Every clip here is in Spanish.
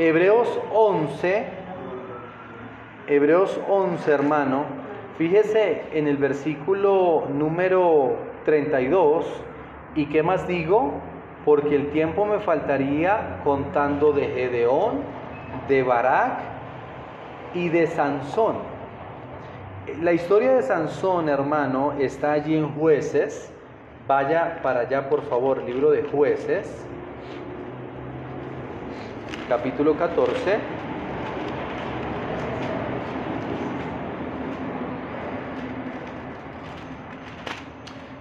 Hebreos 11, Hebreos 11, hermano, fíjese en el versículo número 32, ¿y qué más digo? Porque el tiempo me faltaría contando de Gedeón, de Barak y de Sansón. La historia de Sansón, hermano, está allí en jueces. Vaya para allá, por favor, libro de jueces capítulo 14.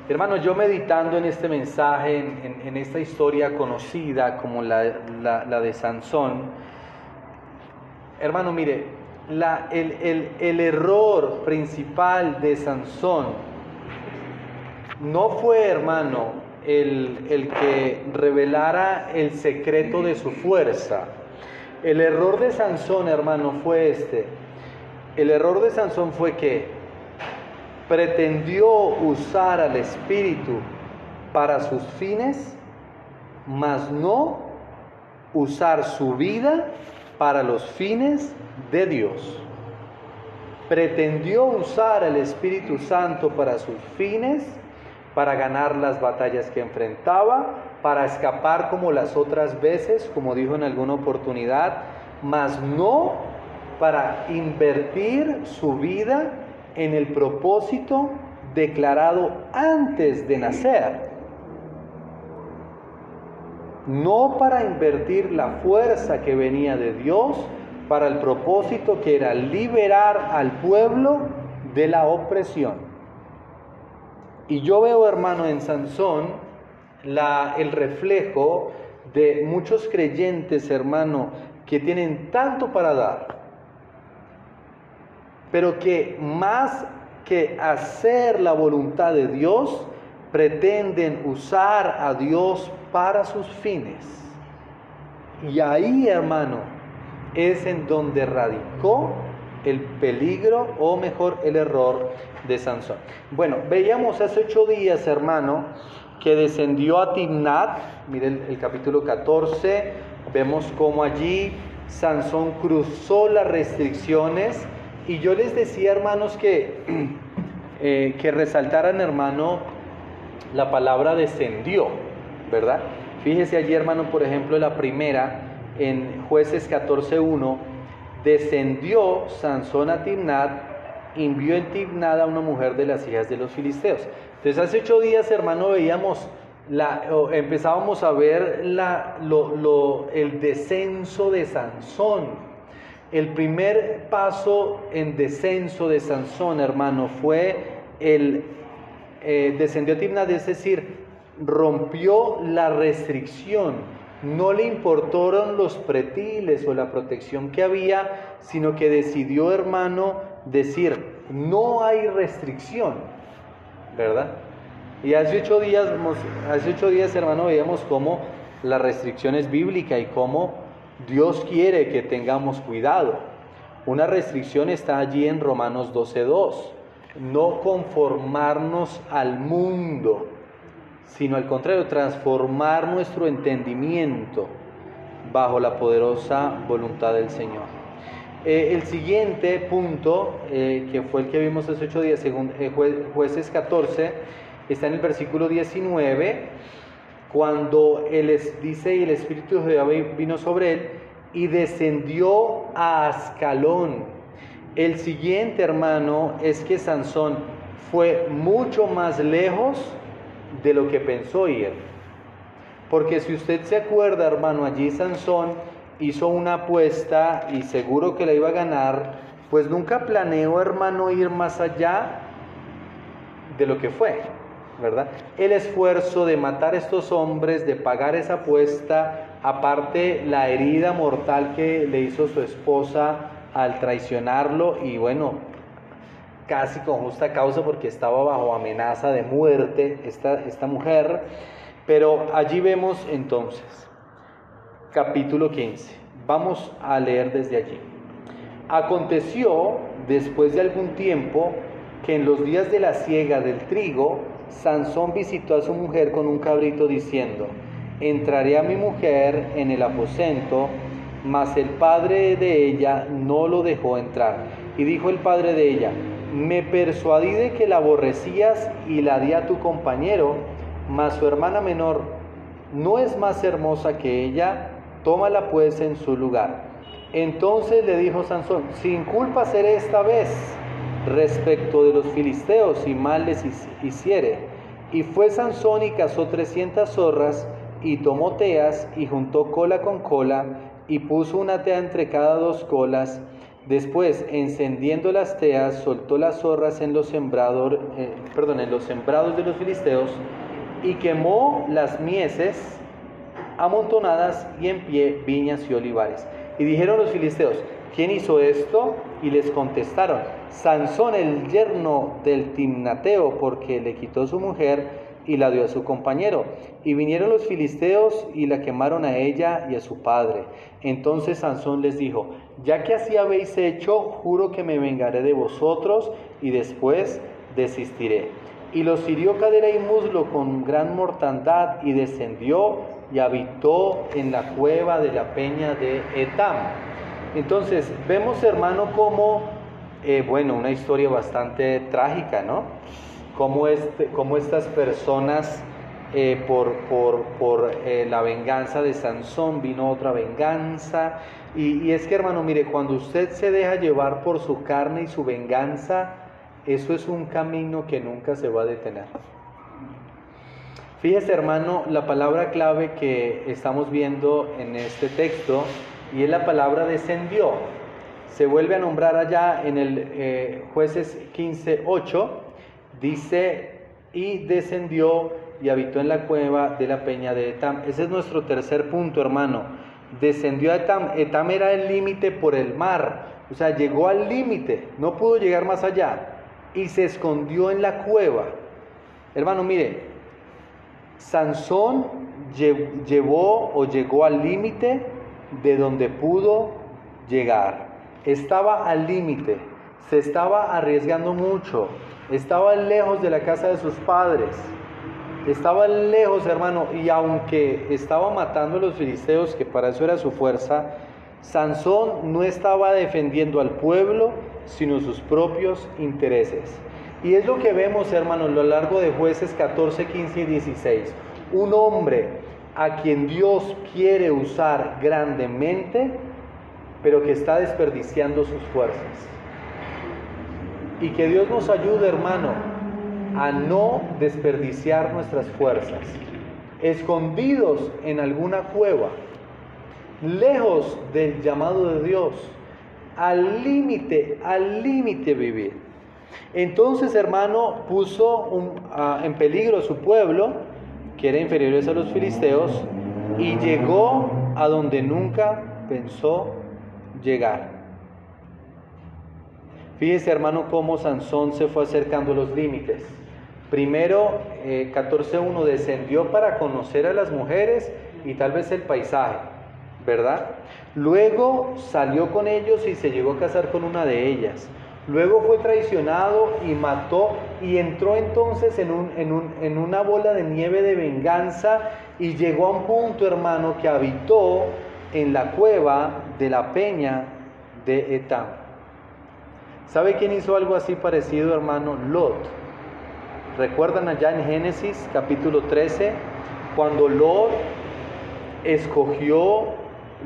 Hermano, yo meditando en este mensaje, en, esta historia conocida como la, de Sansón, hermano, mire, el, el error principal de Sansón no fue, hermano, el, que revelara el secreto de su fuerza. El error de Sansón, hermano, fue este. El error de Sansón fue que pretendió usar al espíritu para sus fines, mas no usar su vida para los fines de Dios. Pretendió usar al Espíritu Santo para sus fines, para ganar las batallas que enfrentaba, para escapar como las otras veces, como dijo en alguna oportunidad, mas no para invertir su vida en el propósito declarado antes de nacer. No para invertir la fuerza que venía de Dios para el propósito que era liberar al pueblo de la opresión. Y yo veo, hermano, en Sansón la, el reflejo de muchos creyentes, hermano, que tienen tanto para dar, pero que más que hacer la voluntad de Dios, pretenden usar a Dios para sus fines. Y ahí, hermano, es en donde radicó el peligro o mejor el error de Sansón. Bueno, veíamos hace ocho días, hermano, que descendió a Timnat, miren el, capítulo 14, vemos cómo allí Sansón cruzó las restricciones y yo les decía, hermanos, que, eh, que resaltaran, hermano, la palabra descendió, ¿verdad? Fíjese allí, hermano, por ejemplo, la primera en jueces 14.1 descendió Sansón a Timnat, envió en Timnat a una mujer de las hijas de los filisteos. Entonces hace ocho días, hermano, veíamos, la, empezábamos a ver la, el descenso de Sansón. El primer paso en descenso de Sansón, hermano, fue el eh, descendió a Timnat, es decir, rompió la restricción no le importaron los pretiles o la protección que había, sino que decidió, hermano, decir, no hay restricción, ¿verdad? Y hace ocho días, hace ocho días, hermano, veíamos cómo la restricción es bíblica y cómo Dios quiere que tengamos cuidado. Una restricción está allí en Romanos 12.2. No conformarnos al mundo, sino al contrario, transformar nuestro entendimiento bajo la poderosa voluntad del Señor. Eh, el siguiente punto, eh, que fue el que vimos hace ocho días, según eh, jueces 14, está en el versículo 19, cuando él dice, y el Espíritu de Jehová vino sobre él, y descendió a Ascalón. El siguiente, hermano, es que Sansón fue mucho más lejos de lo que pensó ir. Porque si usted se acuerda, hermano, allí Sansón hizo una apuesta y seguro que la iba a ganar, pues nunca planeó, hermano, ir más allá de lo que fue, ¿verdad? El esfuerzo de matar a estos hombres, de pagar esa apuesta, aparte la herida mortal que le hizo su esposa al traicionarlo y bueno, casi con justa causa porque estaba bajo amenaza de muerte esta, esta mujer. Pero allí vemos entonces, capítulo 15. Vamos a leer desde allí. Aconteció, después de algún tiempo, que en los días de la siega del trigo, Sansón visitó a su mujer con un cabrito diciendo, entraré a mi mujer en el aposento mas el padre de ella no lo dejó entrar. Y dijo el padre de ella, me persuadí de que la aborrecías y la di a tu compañero, mas su hermana menor no es más hermosa que ella, tómala pues en su lugar. Entonces le dijo Sansón, sin culpa seré esta vez respecto de los filisteos y mal les hiciere. Y fue Sansón y cazó trescientas zorras y tomó teas y juntó cola con cola y puso una tea entre cada dos colas. Después, encendiendo las teas, soltó las zorras en los, eh, perdón, en los sembrados de los filisteos y quemó las mieses amontonadas y en pie viñas y olivares. Y dijeron los filisteos, ¿quién hizo esto? Y les contestaron, Sansón el yerno del Timnateo, porque le quitó su mujer y la dio a su compañero. Y vinieron los filisteos y la quemaron a ella y a su padre. Entonces Sansón les dijo, ya que así habéis hecho, juro que me vengaré de vosotros y después desistiré. Y los hirió cadera y muslo con gran mortandad y descendió y habitó en la cueva de la peña de Etam. Entonces vemos hermano como, eh, bueno, una historia bastante trágica, ¿no? cómo, este, estas personas, eh, por, por, eh, la venganza de Sansón, vino otra venganza. Y, y es que hermano, mire, cuando usted se deja llevar por su carne y su venganza, eso es un camino que nunca se va a detener. Fíjese hermano, la palabra clave que estamos viendo en este texto y es la palabra descendió. Se vuelve a nombrar allá en el eh, jueces 15.8 Dice, y descendió y habitó en la cueva de la peña de Etam. Ese es nuestro tercer punto, hermano. Descendió a Etam. Etam era el límite por el mar. O sea, llegó al límite, no pudo llegar más allá. Y se escondió en la cueva. Hermano, mire, Sansón llevó o llegó al límite de donde pudo llegar. Estaba al límite, se estaba arriesgando mucho, estaba lejos de la casa de sus padres. Estaba lejos, hermano, y aunque estaba matando a los filisteos, que para eso era su fuerza, Sansón no estaba defendiendo al pueblo, sino sus propios intereses. Y es lo que vemos, hermano, a lo largo de jueces 14, 15 y 16. Un hombre a quien Dios quiere usar grandemente, pero que está desperdiciando sus fuerzas. Y que Dios nos ayude, hermano, a no desperdiciar nuestras fuerzas, escondidos en alguna cueva, lejos del llamado de Dios, al límite, al límite vivir. Entonces, hermano, puso en peligro a su pueblo, que era inferior a los filisteos, y llegó a donde nunca pensó llegar. Fíjese hermano cómo Sansón se fue acercando a los límites. Primero, 14.1 eh, descendió para conocer a las mujeres y tal vez el paisaje, ¿verdad? Luego salió con ellos y se llegó a casar con una de ellas. Luego fue traicionado y mató y entró entonces en, un, en, en una bola de nieve de venganza y llegó a un punto, hermano, que habitó en la cueva de la peña de Etam. ¿Sabe quién hizo algo así parecido, hermano? Lot. ¿Recuerdan allá en Génesis capítulo 13? Cuando Lot escogió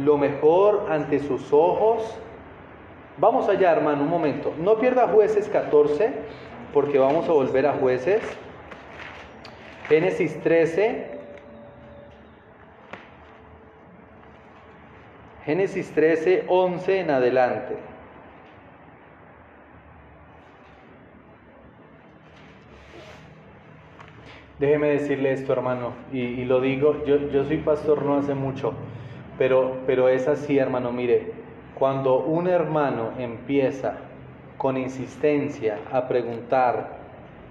lo mejor ante sus ojos. Vamos allá, hermano, un momento. No pierda jueces 14, porque vamos a volver a jueces. Génesis 13. Génesis 13, 11 en adelante. Déjeme decirle esto, hermano, y, lo digo, yo, yo, soy pastor no hace mucho, pero, pero es así, hermano, mire, cuando un hermano empieza con insistencia a preguntar,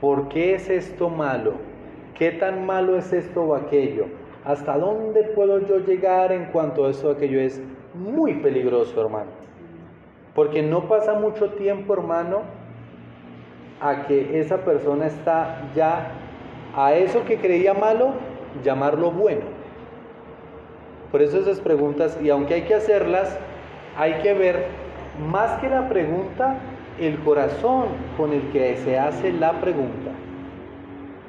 ¿por qué es esto malo? ¿Qué tan malo es esto o aquello? ¿Hasta dónde puedo yo llegar en cuanto a eso o aquello? Es muy peligroso, hermano. Porque no pasa mucho tiempo, hermano, a que esa persona está ya a eso que creía malo, llamarlo bueno. Por eso esas preguntas, y aunque hay que hacerlas, hay que ver más que la pregunta, el corazón con el que se hace la pregunta,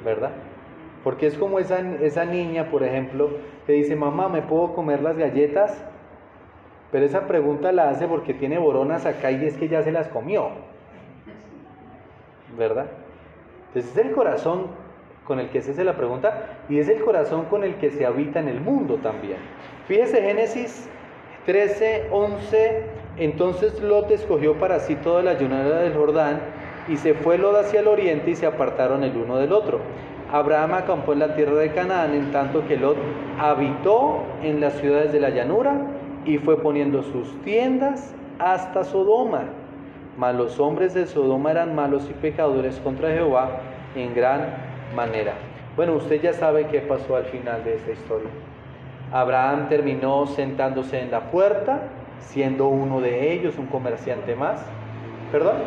¿verdad? Porque es como esa, esa niña, por ejemplo, que dice, mamá, ¿me puedo comer las galletas? Pero esa pregunta la hace porque tiene boronas acá y es que ya se las comió. ¿Verdad? Entonces es el corazón con el que se hace la pregunta y es el corazón con el que se habita en el mundo también. Fíjese Génesis 13, 11. Entonces Lot escogió para sí toda la llanura del Jordán y se fue Lot hacia el oriente y se apartaron el uno del otro. Abraham acampó en la tierra de Canaán, en tanto que Lot habitó en las ciudades de la llanura y fue poniendo sus tiendas hasta Sodoma. Mas los hombres de Sodoma eran malos y pecadores contra Jehová en gran manera. Bueno, usted ya sabe qué pasó al final de esta historia. Abraham terminó sentándose en la puerta, siendo uno de ellos, un comerciante más. ¿Perdón?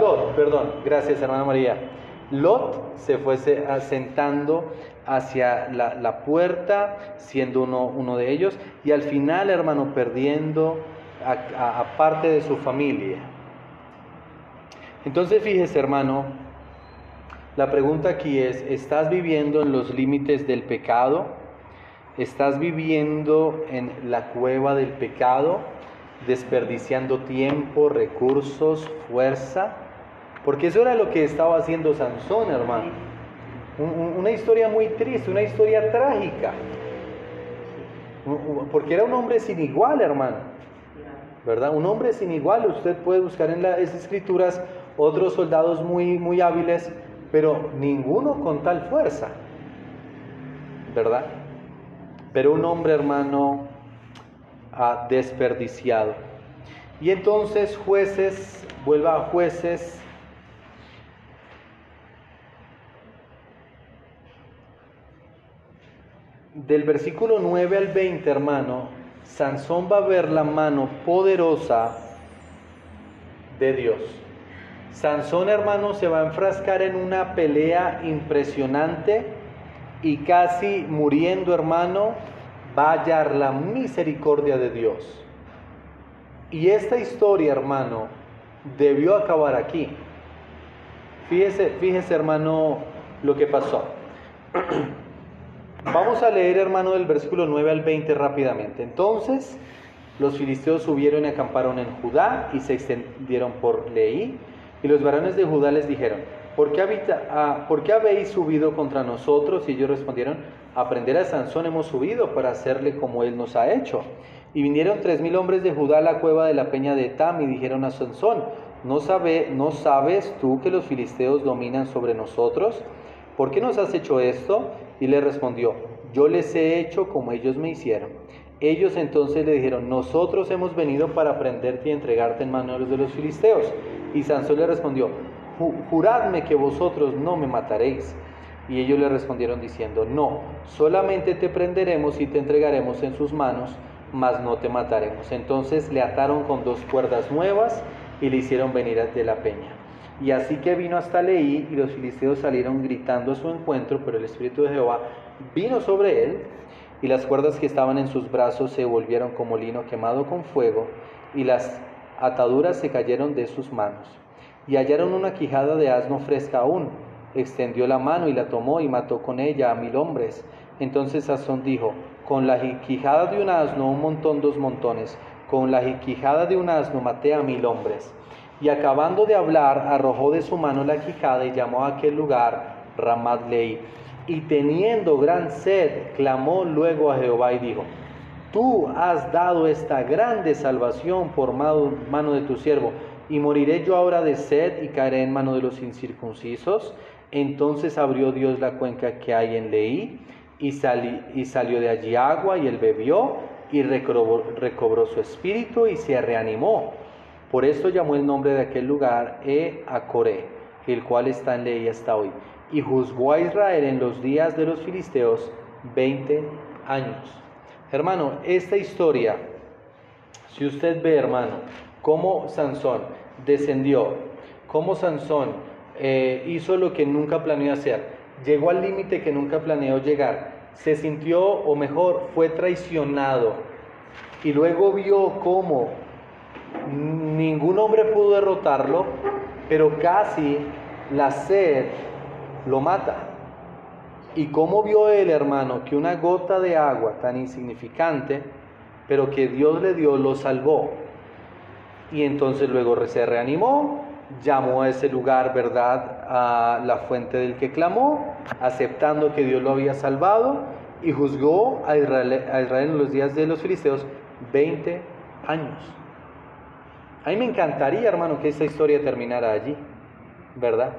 Lot, perdón. Gracias, hermana María. Lot se fue sentando hacia la, puerta, siendo uno, uno, de ellos, y al final, hermano, perdiendo a, parte de su familia. Entonces, fíjese, hermano, la pregunta aquí es, ¿estás viviendo en los límites del pecado? ¿Estás viviendo en la cueva del pecado, desperdiciando tiempo, recursos, fuerza? Porque eso era lo que estaba haciendo Sansón, hermano una historia muy triste, una historia trágica. Porque era un hombre sin igual, hermano. ¿Verdad? Un hombre sin igual. Usted puede buscar en las escrituras otros soldados muy, muy hábiles, pero ninguno con tal fuerza. ¿Verdad? Pero un hombre, hermano, ha desperdiciado. Y entonces jueces, vuelva a jueces del versículo 9 al 20, hermano, Sansón va a ver la mano poderosa de Dios. Sansón, hermano, se va a enfrascar en una pelea impresionante y casi muriendo, hermano, va a hallar la misericordia de Dios. Y esta historia, hermano, debió acabar aquí. Fíjese, fíjese, hermano, lo que pasó. Vamos a leer, hermano, del versículo 9 al 20 rápidamente. Entonces, los filisteos subieron y acamparon en Judá y se extendieron por Leí. Y los varones de Judá les dijeron, ¿por qué, ah, ¿por qué habéis subido contra nosotros? Y ellos respondieron, a prender a Sansón hemos subido para hacerle como él nos ha hecho. Y vinieron tres mil hombres de Judá a la cueva de la peña de Etam y dijeron a Sansón, ¿no, sabe, ¿no sabes tú que los filisteos dominan sobre nosotros? ¿por qué nos has hecho esto? Y le respondió, yo les he hecho como ellos me hicieron. Ellos entonces le dijeron, nosotros hemos venido para prenderte y entregarte en manos de los filisteos. Y Sansón le respondió, juradme que vosotros no me mataréis. Y ellos le respondieron diciendo, no, solamente te prenderemos y te entregaremos en sus manos, mas no te mataremos. Entonces le ataron con dos cuerdas nuevas y le hicieron venir de la peña. Y así que vino hasta Leí y los filisteos salieron gritando a su encuentro, pero el Espíritu de Jehová vino sobre él y las cuerdas que estaban en sus brazos se volvieron como lino quemado con fuego y las ataduras se cayeron de sus manos. Y hallaron una quijada de asno fresca aún. Extendió la mano y la tomó y mató con ella a mil hombres. Entonces Sazón dijo, con la quijada de un asno un montón, dos montones, con la quijada de un asno maté a mil hombres. Y acabando de hablar, arrojó de su mano la quijada y llamó a aquel lugar Ramat Lei. Y teniendo gran sed, clamó luego a Jehová y dijo, Tú has dado esta grande salvación por mano de tu siervo, y moriré yo ahora de sed y caeré en mano de los incircuncisos. Entonces abrió Dios la cuenca que hay en Leí, y, y salió de allí agua, y él bebió, y recobró su espíritu, y se reanimó. Por esto llamó el nombre de aquel lugar E Acoré, el cual está en ley hasta hoy. Y juzgó a Israel en los días de los filisteos 20 años. Hermano, esta historia, si usted ve, hermano, cómo Sansón descendió, cómo Sansón eh, hizo lo que nunca planeó hacer, llegó al límite que nunca planeó llegar, se sintió, o mejor, fue traicionado. Y luego vio cómo ningún hombre pudo derrotarlo, pero casi la sed lo mata. Y cómo vio él, hermano, que una gota de agua tan insignificante, pero que Dios le dio, lo salvó. Y entonces luego se reanimó, llamó a ese lugar, ¿verdad?, a la fuente del que clamó, aceptando que Dios lo había salvado, y juzgó a Israel, en los días de los filisteos 20 años. A mí me encantaría, hermano, que esta historia terminara allí, ¿verdad?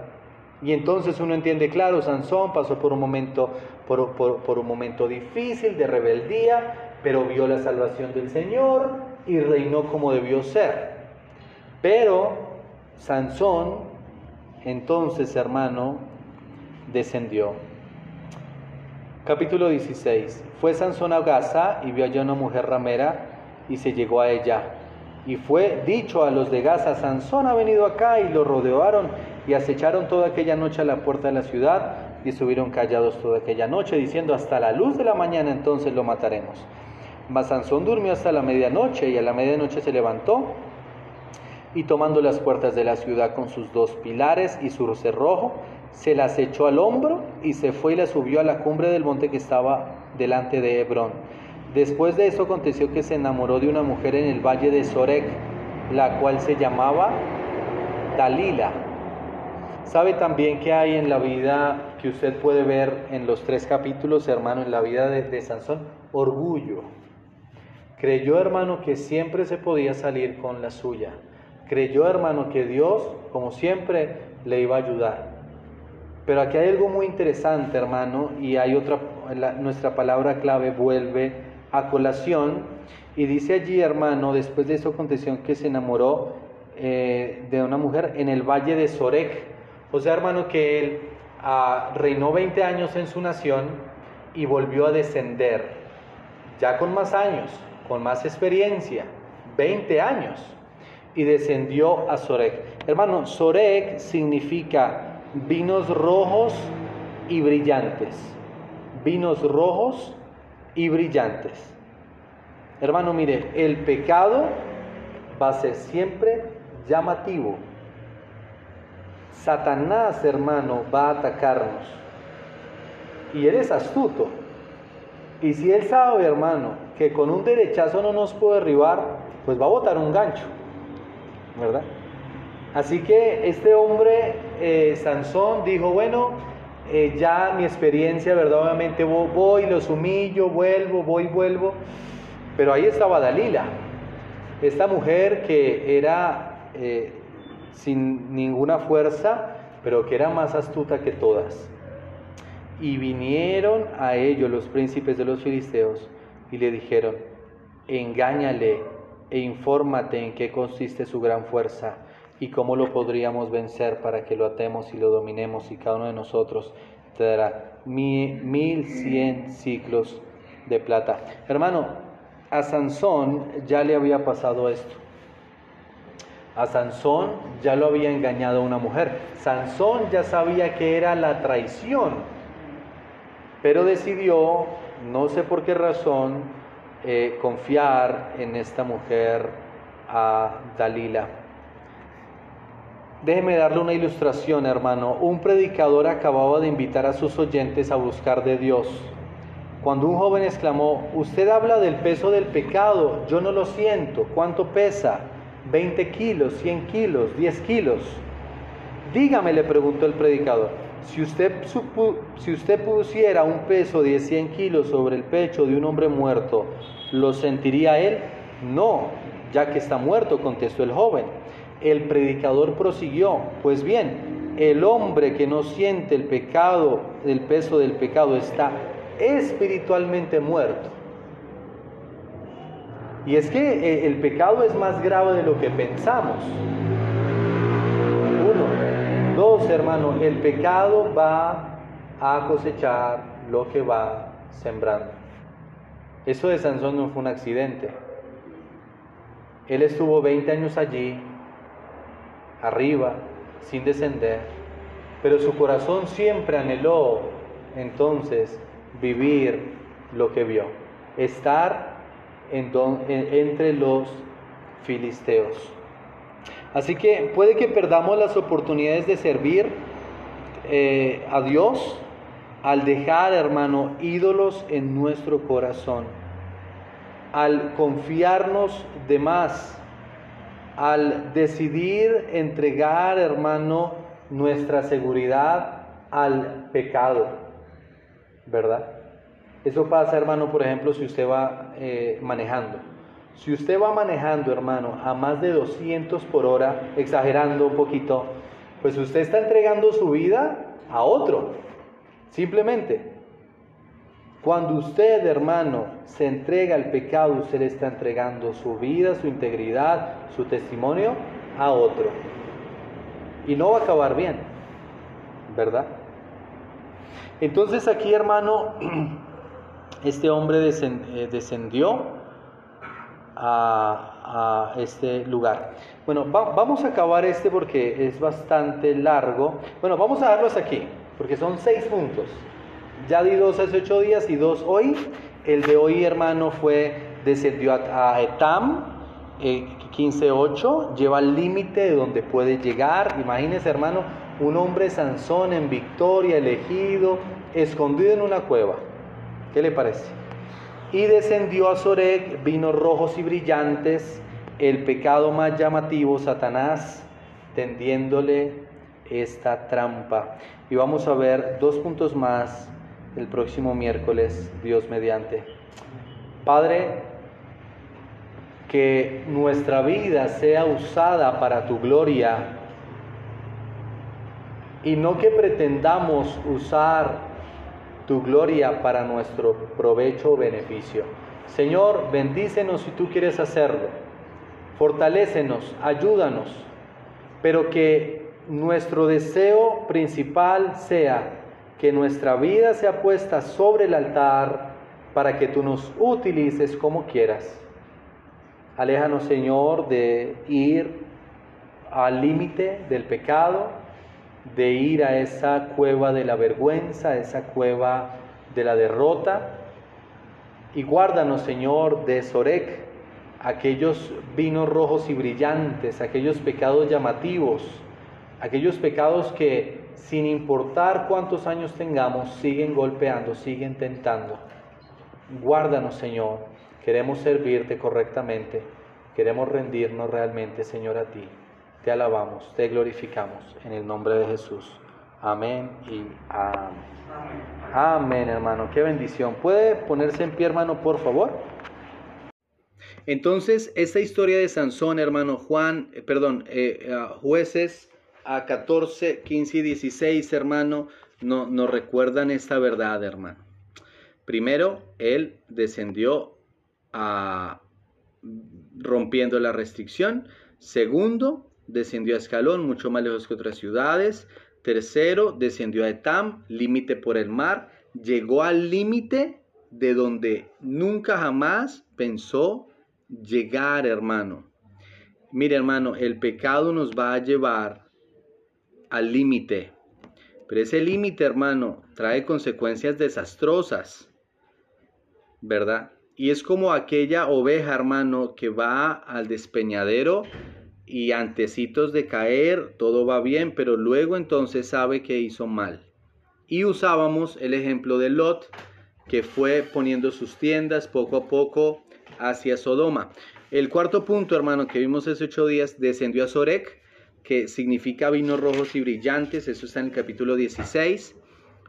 Y entonces uno entiende, claro, Sansón pasó por un momento, por, un momento difícil de rebeldía, pero vio la salvación del Señor y reinó como debió ser. Pero Sansón, entonces, hermano, descendió. Capítulo 16. Fue Sansón a Gaza y vio allá una mujer ramera y se llegó a ella. Y fue dicho a los de Gaza, Sansón ha venido acá y lo rodearon y acecharon toda aquella noche a la puerta de la ciudad y estuvieron callados toda aquella noche, diciendo, hasta la luz de la mañana entonces lo mataremos. Mas Sansón durmió hasta la medianoche y a la medianoche se levantó y tomando las puertas de la ciudad con sus dos pilares y su cerrojo, se las echó al hombro y se fue y la subió a la cumbre del monte que estaba delante de Hebrón. Después de eso aconteció que se enamoró de una mujer en el valle de Sorek, la cual se llamaba Dalila Sabe también que hay en la vida que usted puede ver en los tres capítulos, hermano, en la vida de, Sansón, orgullo. Creyó, hermano, que siempre se podía salir con la suya. Creyó, hermano, que Dios, como siempre, le iba a ayudar. Pero aquí hay algo muy interesante, hermano, y hay otra, nuestra palabra clave vuelve a colación, y dice allí, hermano, después de esa aconteció que se enamoró eh, de una mujer en el valle de Sorek, o sea, hermano, que él ah, reinó 20 años en su nación y volvió a descender, ya con más años, con más experiencia, 20 años, y descendió a Sorek. Hermano, Sorek significa vinos rojos y brillantes. Vinos rojos y brillantes. Hermano, mire, el pecado va a ser siempre llamativo Satanás, hermano, va a atacarnos. Y eres astuto. Y si él sabe, hermano, que con un derechazo no nos puede derribar, pues va a botar un gancho. ¿Verdad? Así que este hombre, eh, Sansón, dijo, bueno, eh, ya mi experiencia, ¿verdad? Obviamente voy, los humillo, vuelvo, voy, vuelvo. Pero ahí estaba Dalila, esta mujer que era eh, sin ninguna fuerza, pero que era más astuta que todas. Y vinieron a ellos los príncipes de los filisteos y le dijeron, engáñale e infórmate en qué consiste su gran fuerza y cómo lo podríamos vencer para que lo atemos y lo dominemos y cada uno de nosotros te dará mil cien ciclos de plata. Hermano, a Sansón ya le había pasado esto. A Sansón ya lo había engañado una mujer. Sansón ya sabía que era la traición, pero decidió, no sé por qué razón, eh, confiar en esta mujer, a Dalila. Déjeme darle una ilustración, hermano. Un predicador acababa de invitar a sus oyentes a buscar de Dios. Cuando un joven exclamó, usted habla del peso del pecado, yo no lo siento, ¿cuánto pesa? 20 kilos, 100 kilos, 10 kilos. Dígame, le preguntó el predicador, si usted, si usted pusiera un peso de 100 kilos sobre el pecho de un hombre muerto, ¿lo sentiría él? No, ya que está muerto, contestó el joven. El predicador prosiguió, pues bien, el hombre que no siente el pecado, el peso del pecado, está espiritualmente muerto. Y es que eh, el pecado es más grave de lo que pensamos. Uno. Dos, hermano, el pecado va a cosechar lo que va sembrando. Eso de Sansón no fue un accidente. Él estuvo 20 años allí, arriba, sin descender, pero su corazón siempre anheló entonces vivir lo que vio, estar entre los filisteos. Así que puede que perdamos las oportunidades de servir eh, a Dios al dejar, hermano, ídolos en nuestro corazón, al confiarnos de más, al decidir entregar, hermano, nuestra seguridad al pecado, ¿verdad? Eso pasa, hermano, por ejemplo, si usted va eh, manejando. Si usted va manejando, hermano, a más de 200 por hora, exagerando un poquito, pues usted está entregando su vida a otro. Simplemente. Cuando usted, hermano, se entrega al pecado, usted le está entregando su vida, su integridad, su testimonio a otro. Y no va a acabar bien, ¿verdad? Entonces aquí, hermano, este hombre eh, descendió a, este lugar. Bueno, vamos a acabar este porque es bastante largo. Bueno, vamos a darlos aquí, porque son seis puntos. Ya di dos hace ocho días y dos hoy. El de hoy, hermano, fue descendió a, Etam, eh, 15.8, lleva al límite de donde puede llegar. Imagínese, hermano, un hombre Sansón en victoria, elegido, escondido en una cueva. ¿Qué le parece? Y descendió a Sorek vinos rojos y brillantes, el pecado más llamativo, Satanás, tendiéndole esta trampa. Y vamos a ver dos puntos más el próximo miércoles, Dios mediante. Padre, que nuestra vida sea usada para tu gloria y no que pretendamos usar tu gloria para nuestro provecho o beneficio. Señor, bendícenos si tú quieres hacerlo. Fortalécenos, ayúdanos, pero que nuestro deseo principal sea que nuestra vida sea puesta sobre el altar para que tú nos utilices como quieras. Aléjanos, Señor, de ir al límite del pecado, de ir a esa cueva de la vergüenza, esa cueva de la derrota. Y guárdanos, Señor, de Sorek, aquellos vinos rojos y brillantes, aquellos pecados llamativos, aquellos pecados que sin importar cuántos años tengamos, siguen golpeando, siguen tentando. Guárdanos, Señor. Queremos servirte correctamente. Queremos rendirnos realmente, Señor, a ti. Te alabamos, te glorificamos en el nombre de Jesús. Amén y amén. Amén, hermano. Qué bendición. ¿Puede ponerse en pie, hermano, por favor? Entonces, esta historia de Sansón, hermano Juan, eh, perdón, eh, jueces a 14, 15 y 16, hermano, no, nos recuerdan esta verdad, hermano. Primero, él descendió a rompiendo la restricción. Segundo, descendió a Escalón, mucho más lejos que otras ciudades. Tercero, descendió a Etam, límite por el mar. Llegó al límite de donde nunca jamás pensó llegar, hermano. Mire, hermano, el pecado nos va a llevar al límite. Pero ese límite, hermano, trae consecuencias desastrosas, ¿verdad? Y es como aquella oveja, hermano, que va al despeñadero y antecitos de caer todo va bien, pero luego entonces sabe que hizo mal. Y usábamos el ejemplo de Lot, que fue poniendo sus tiendas poco a poco hacia Sodoma. El cuarto punto, hermano, que vimos hace ocho días, descendió a Sorek, que significa vinos rojos y brillantes, eso está en el capítulo 16.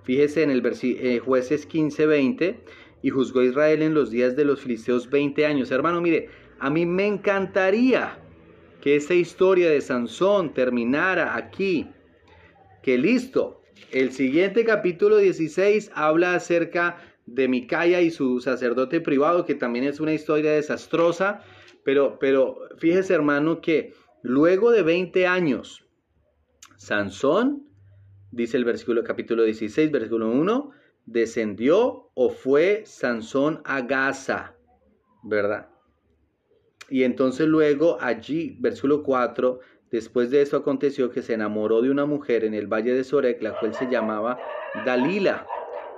Fíjese en el eh, jueces 15, 20, y juzgó a Israel en los días de los filisteos 20 años. Hermano, mire, a mí me encantaría que esta historia de Sansón terminara aquí. Que listo, el siguiente capítulo 16 habla acerca de Micaya y su sacerdote privado, que también es una historia desastrosa, pero, pero fíjese hermano que luego de 20 años, Sansón, dice el versículo capítulo 16, versículo 1, descendió o fue Sansón a Gaza, ¿verdad? Y entonces luego allí, versículo 4, después de eso aconteció que se enamoró de una mujer en el valle de Sorek, la cual se llamaba Dalila.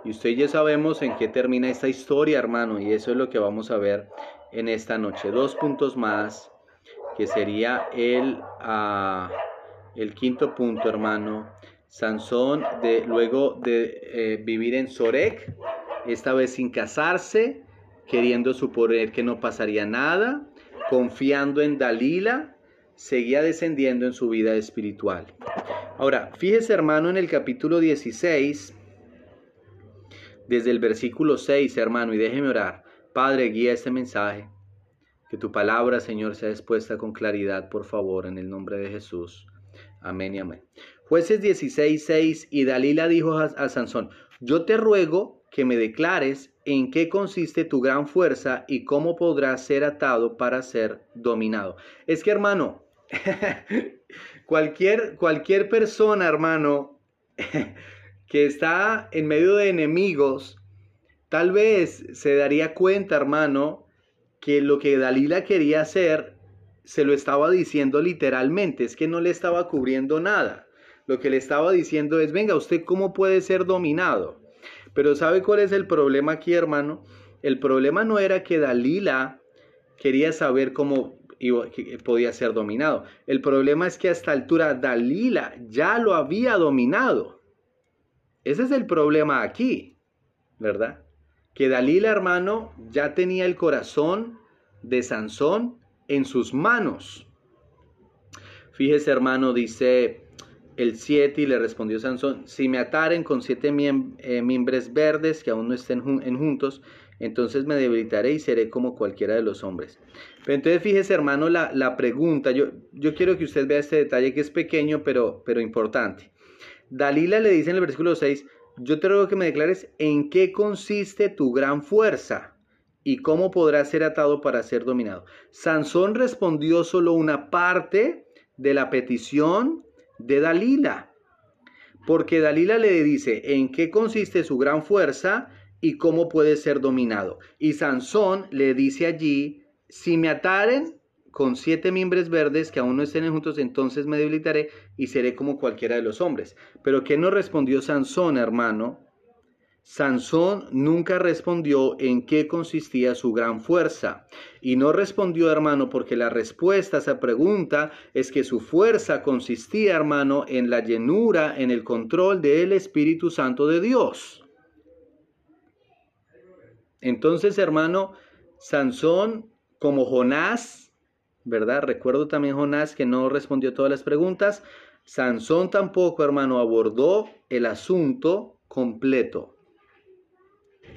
Y usted ya sabemos en qué termina esta historia, hermano, y eso es lo que vamos a ver en esta noche. Dos puntos más, que sería el, ah, el quinto punto, hermano. Sansón, de, luego de eh, vivir en Sorek, esta vez sin casarse, queriendo suponer que no pasaría nada, confiando en Dalila, seguía descendiendo en su vida espiritual. Ahora, fíjese hermano en el capítulo 16, desde el versículo 6, hermano, y déjeme orar. Padre, guía este mensaje. Que tu palabra, Señor, sea expuesta con claridad, por favor, en el nombre de Jesús. Amén y amén. Jueces 16, 6, y Dalila dijo a, Sansón, yo te ruego que me declares en qué consiste tu gran fuerza y cómo podrás ser atado para ser dominado. Es que, hermano, cualquier, cualquier persona, hermano, que está en medio de enemigos, tal vez se daría cuenta, hermano, que lo que Dalila quería hacer se lo estaba diciendo literalmente, es que no le estaba cubriendo nada. Lo que le estaba diciendo es, venga, ¿usted cómo puede ser dominado? Pero ¿sabe cuál es el problema aquí, hermano? El problema no era que Dalila quería saber cómo podía ser dominado. El problema es que a esta altura Dalila ya lo había dominado. Ese es el problema aquí, ¿verdad? Que Dalila, hermano, ya tenía el corazón de Sansón en sus manos. Fíjese, hermano, dice el 7 y le respondió Sansón, si me ataren con siete eh, miembros verdes que aún no estén en juntos, entonces me debilitaré y seré como cualquiera de los hombres. Pero entonces fíjese hermano la, la pregunta, yo, yo quiero que usted vea este detalle que es pequeño pero, pero importante. Dalila le dice en el versículo 6, yo te ruego que me declares en qué consiste tu gran fuerza y cómo podrás ser atado para ser dominado. Sansón respondió solo una parte de la petición de Dalila. Porque Dalila le dice en qué consiste su gran fuerza y cómo puede ser dominado. Y Sansón le dice allí, si me ataren con siete miembros verdes que aún no estén juntos, entonces me debilitaré y seré como cualquiera de los hombres. Pero ¿qué no respondió Sansón, hermano? Sansón nunca respondió en qué consistía su gran fuerza. Y no respondió, hermano, porque la respuesta a esa pregunta es que su fuerza consistía, hermano, en la llenura, en el control del Espíritu Santo de Dios. Entonces, hermano, Sansón, como Jonás, ¿verdad? Recuerdo también Jonás que no respondió todas las preguntas. Sansón tampoco, hermano, abordó el asunto completo.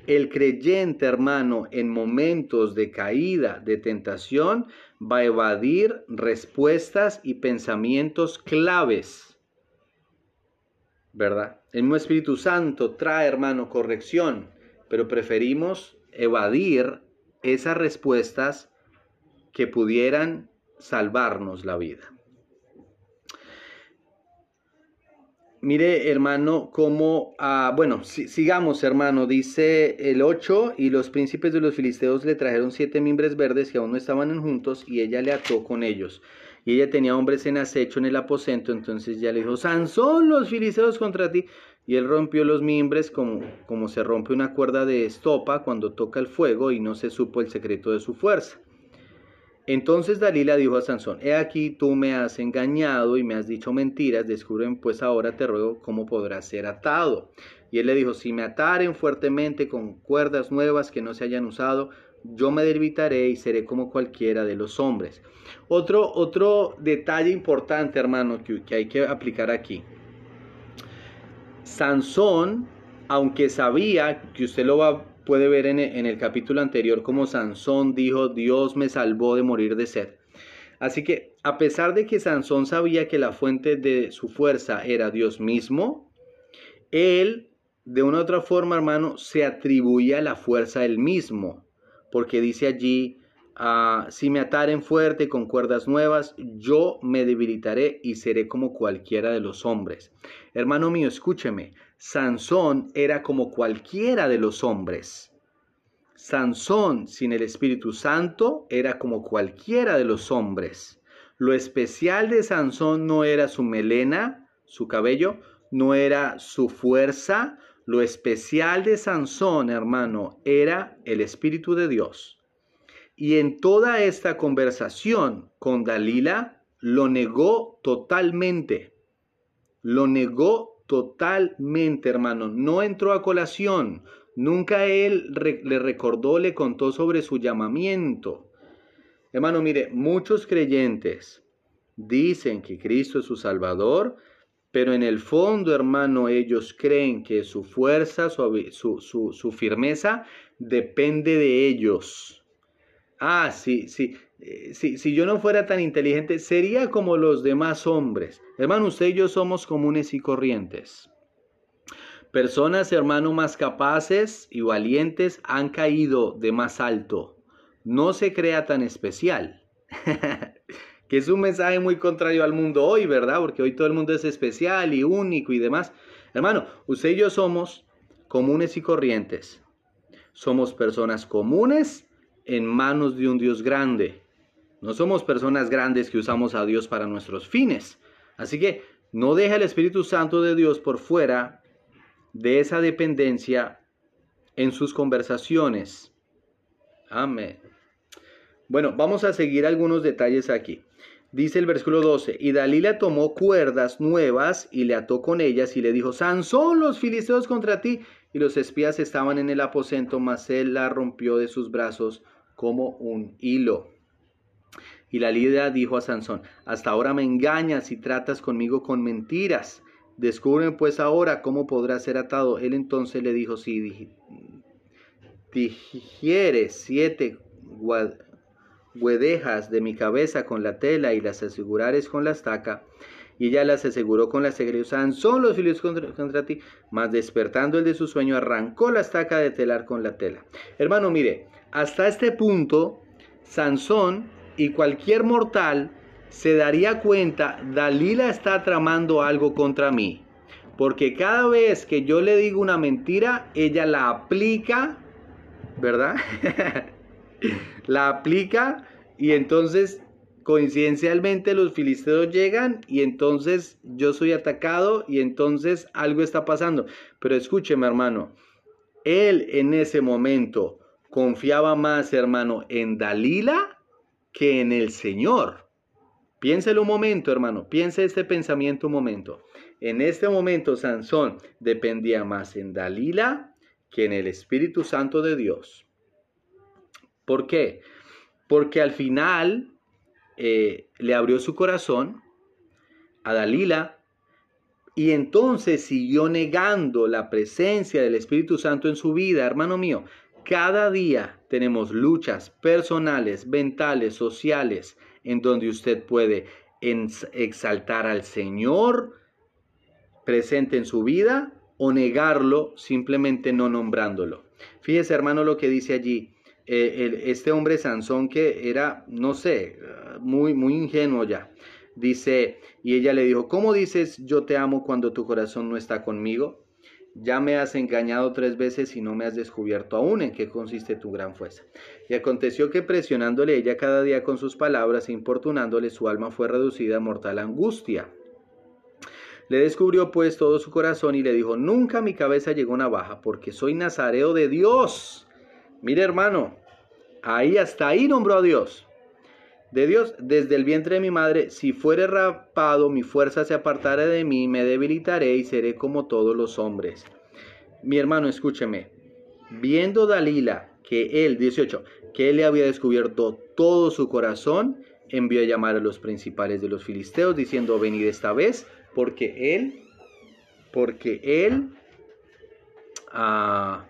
El creyente, hermano, en momentos de caída, de tentación, va a evadir respuestas y pensamientos claves. ¿Verdad? El mismo Espíritu Santo trae, hermano, corrección, pero preferimos evadir esas respuestas que pudieran salvarnos la vida. Mire, hermano, cómo, ah, bueno, sigamos, hermano, dice el 8, y los príncipes de los filisteos le trajeron siete mimbres verdes que aún no estaban juntos, y ella le ató con ellos. Y ella tenía hombres en acecho en el aposento, entonces ya le dijo, Sansón, los filisteos contra ti. Y él rompió los mimbres como, como se rompe una cuerda de estopa cuando toca el fuego, y no se supo el secreto de su fuerza. Entonces Dalila dijo a Sansón, he aquí tú me has engañado y me has dicho mentiras, descubren pues ahora te ruego cómo podrás ser atado. Y él le dijo, si me ataren fuertemente con cuerdas nuevas que no se hayan usado, yo me debilitaré y seré como cualquiera de los hombres. Otro, otro detalle importante, hermano, que, que hay que aplicar aquí. Sansón, aunque sabía que usted lo va puede ver en el capítulo anterior como Sansón dijo, Dios me salvó de morir de sed. Así que a pesar de que Sansón sabía que la fuente de su fuerza era Dios mismo, él, de una u otra forma, hermano, se atribuía la fuerza él mismo, porque dice allí, ah, si me ataren fuerte con cuerdas nuevas, yo me debilitaré y seré como cualquiera de los hombres. Hermano mío, escúcheme, Sansón era como cualquiera de los hombres. Sansón sin el Espíritu Santo era como cualquiera de los hombres. Lo especial de Sansón no era su melena, su cabello, no era su fuerza, Lo especial de Sansón, hermano, era el Espíritu de Dios. Y en toda esta conversación con Dalila, lo negó totalmente. Lo negó totalmente, hermano. No entró a colación. Nunca él le recordó, le contó sobre su llamamiento. Hermano, mire, muchos creyentes dicen que Cristo es su Salvador, pero en el fondo, hermano, ellos creen que su fuerza, su, su, firmeza depende de ellos. Ah, sí, sí, eh, sí, si yo no fuera tan inteligente, sería como los demás hombres. Hermano, usted y yo somos comunes y corrientes. Personas, hermano, más capaces y valientes han caído de más alto. No se crea tan especial. que es un mensaje muy contrario al mundo hoy, ¿verdad? Porque hoy todo el mundo es especial y único y demás. Hermano, usted y yo somos comunes y corrientes. Somos personas comunes en manos de un Dios grande. No somos personas grandes que usamos a Dios para nuestros fines. Así que no deja el Espíritu Santo de Dios por fuera de esa dependencia en sus conversaciones. Amén. Bueno, vamos a seguir algunos detalles aquí. Dice el versículo 12, y Dalila tomó cuerdas nuevas y le ató con ellas y le dijo, Sansón, los filisteos contra ti. Y los espías estaban en el aposento, mas él la rompió de sus brazos como un hilo. Y la líder dijo a Sansón, hasta ahora me engañas y tratas conmigo con mentiras. Descúbreme pues ahora cómo podrá ser atado. Él entonces le dijo, si digieres siete huedejas de mi cabeza con la tela y las asegurares con la estaca. Y ella las aseguró con la estaca Sansón los filios contra, contra, ti. Mas despertando el de su sueño, arrancó la estaca de telar con la tela. Hermano, mire, hasta este punto, Sansón y cualquier mortal se daría cuenta, Dalila está tramando algo contra mí. Porque cada vez que yo le digo una mentira, ella la aplica, ¿verdad? la aplica y entonces coincidencialmente los filisteos llegan y entonces yo soy atacado y entonces algo está pasando. Pero escúcheme hermano, él en ese momento confiaba más hermano en Dalila que en el Señor. Piénselo un momento, hermano. Piense este pensamiento un momento. En este momento Sansón dependía más en Dalila que en el Espíritu Santo de Dios. ¿Por qué? Porque al final eh, le abrió su corazón a Dalila y entonces siguió negando la presencia del Espíritu Santo en su vida, hermano mío. Cada día tenemos luchas personales, mentales, sociales, en donde usted puede exaltar al Señor presente en su vida o negarlo simplemente no nombrándolo. Fíjese hermano lo que dice allí eh, este hombre Sansón que era, no sé, muy, muy ingenuo ya. Dice, y ella le dijo, ¿cómo dices yo te amo cuando tu corazón no está conmigo? Ya me has engañado tres veces y no me has descubierto aún en qué consiste tu gran fuerza. Y aconteció que presionándole ella cada día con sus palabras e importunándole, su alma fue reducida a mortal angustia. Le descubrió pues todo su corazón y le dijo, nunca mi cabeza llegó navaja, porque soy nazareo de Dios. Mire hermano, ahí hasta ahí nombró a Dios. De Dios, desde el vientre de mi madre, si fuere rapado, mi fuerza se apartará de mí, me debilitaré y seré como todos los hombres. Mi hermano, escúcheme. Viendo Dalila que él, 18, que él le había descubierto todo su corazón, envió a llamar a los principales de los filisteos, diciendo, venid esta vez, porque él, porque él, ah,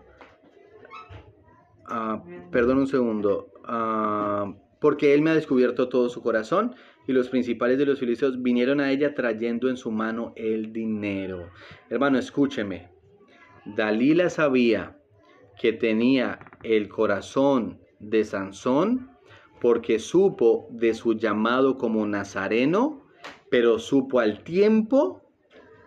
Ah, perdón un segundo, ah, porque él me ha descubierto todo su corazón y los principales de los filisteos vinieron a ella trayendo en su mano el dinero. Hermano, escúcheme, Dalila sabía que tenía el corazón de Sansón porque supo de su llamado como nazareno, pero supo al tiempo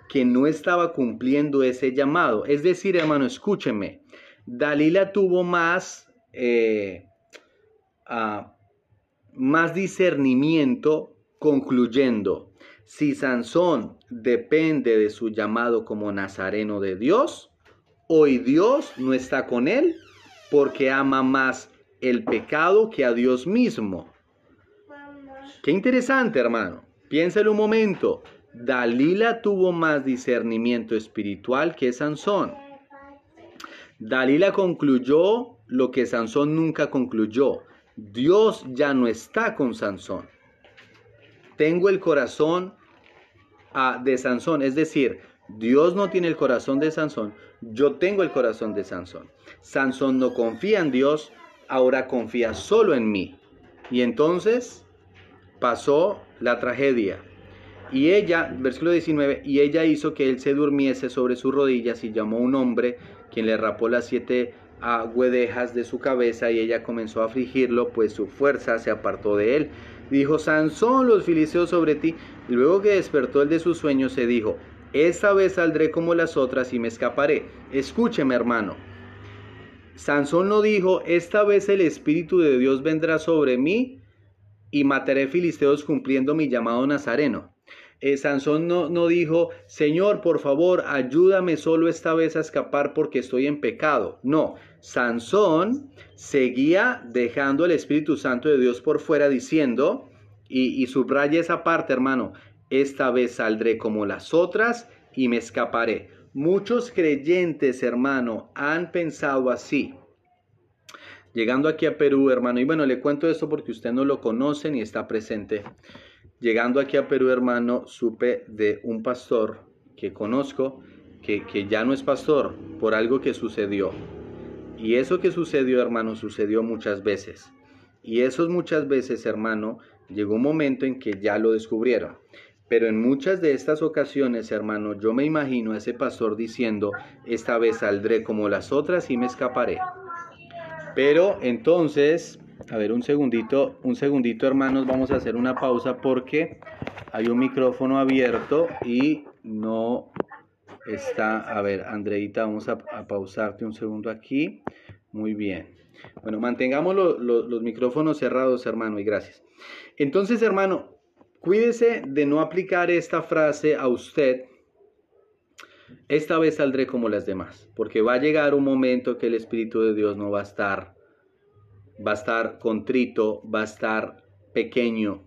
que no estaba cumpliendo ese llamado. Es decir, hermano, escúcheme, Dalila tuvo más, eh, ah, más discernimiento concluyendo, si Sansón depende de su llamado como nazareno de Dios Hoy Dios no está con él porque ama más el pecado que a Dios mismo. Qué interesante, hermano. Piénselo un momento. Dalila tuvo más discernimiento espiritual que Sansón. Dalila concluyó lo que Sansón nunca concluyó. Dios ya no está con Sansón. Tengo el corazón ah, de Sansón, es decir, Dios no tiene el corazón de Sansón, yo tengo el corazón de Sansón. Sansón no confía en Dios, ahora confía solo en mí. Y entonces pasó la tragedia. Y ella, versículo 19, y ella hizo que él se durmiese sobre sus rodillas y llamó a un hombre, quien le rapó las siete agüedejas de su cabeza y ella comenzó a afligirlo, pues su fuerza se apartó de él. Dijo, Sansón, los filisteos sobre ti. Y luego que despertó el de su sueño, se dijo, esta vez saldré como las otras y me escaparé. Escúcheme, hermano. Sansón no dijo, esta vez el Espíritu de Dios vendrá sobre mí y mataré filisteos cumpliendo mi llamado nazareno. Eh, Sansón no, no dijo, Señor, por favor, ayúdame solo esta vez a escapar porque estoy en pecado. No, Sansón seguía dejando el Espíritu Santo de Dios por fuera diciendo, y, y subraya esa parte, hermano, esta vez saldré como las otras y me escaparé. Muchos creyentes, hermano, han pensado así. Llegando aquí a Perú, hermano, y bueno, le cuento esto porque usted no lo conoce ni está presente. Llegando aquí a Perú, hermano, supe de un pastor que conozco que, que ya no es pastor por algo que sucedió. Y eso que sucedió, hermano, sucedió muchas veces. Y esos muchas veces, hermano, llegó un momento en que ya lo descubrieron. Pero en muchas de estas ocasiones, hermano, yo me imagino a ese pastor diciendo, esta vez saldré como las otras y me escaparé. Pero entonces, a ver, un segundito, un segundito, hermanos, vamos a hacer una pausa porque hay un micrófono abierto y no está, a ver, Andreita, vamos a, pausarte un segundo aquí. Muy bien. Bueno, mantengamos los micrófonos cerrados, hermano, y gracias. Entonces, hermano, Cuídese de no aplicar esta frase a usted. Esta vez saldré como las demás, porque va a llegar un momento que el Espíritu de Dios no va a estar, va a estar contrito, va a estar pequeño.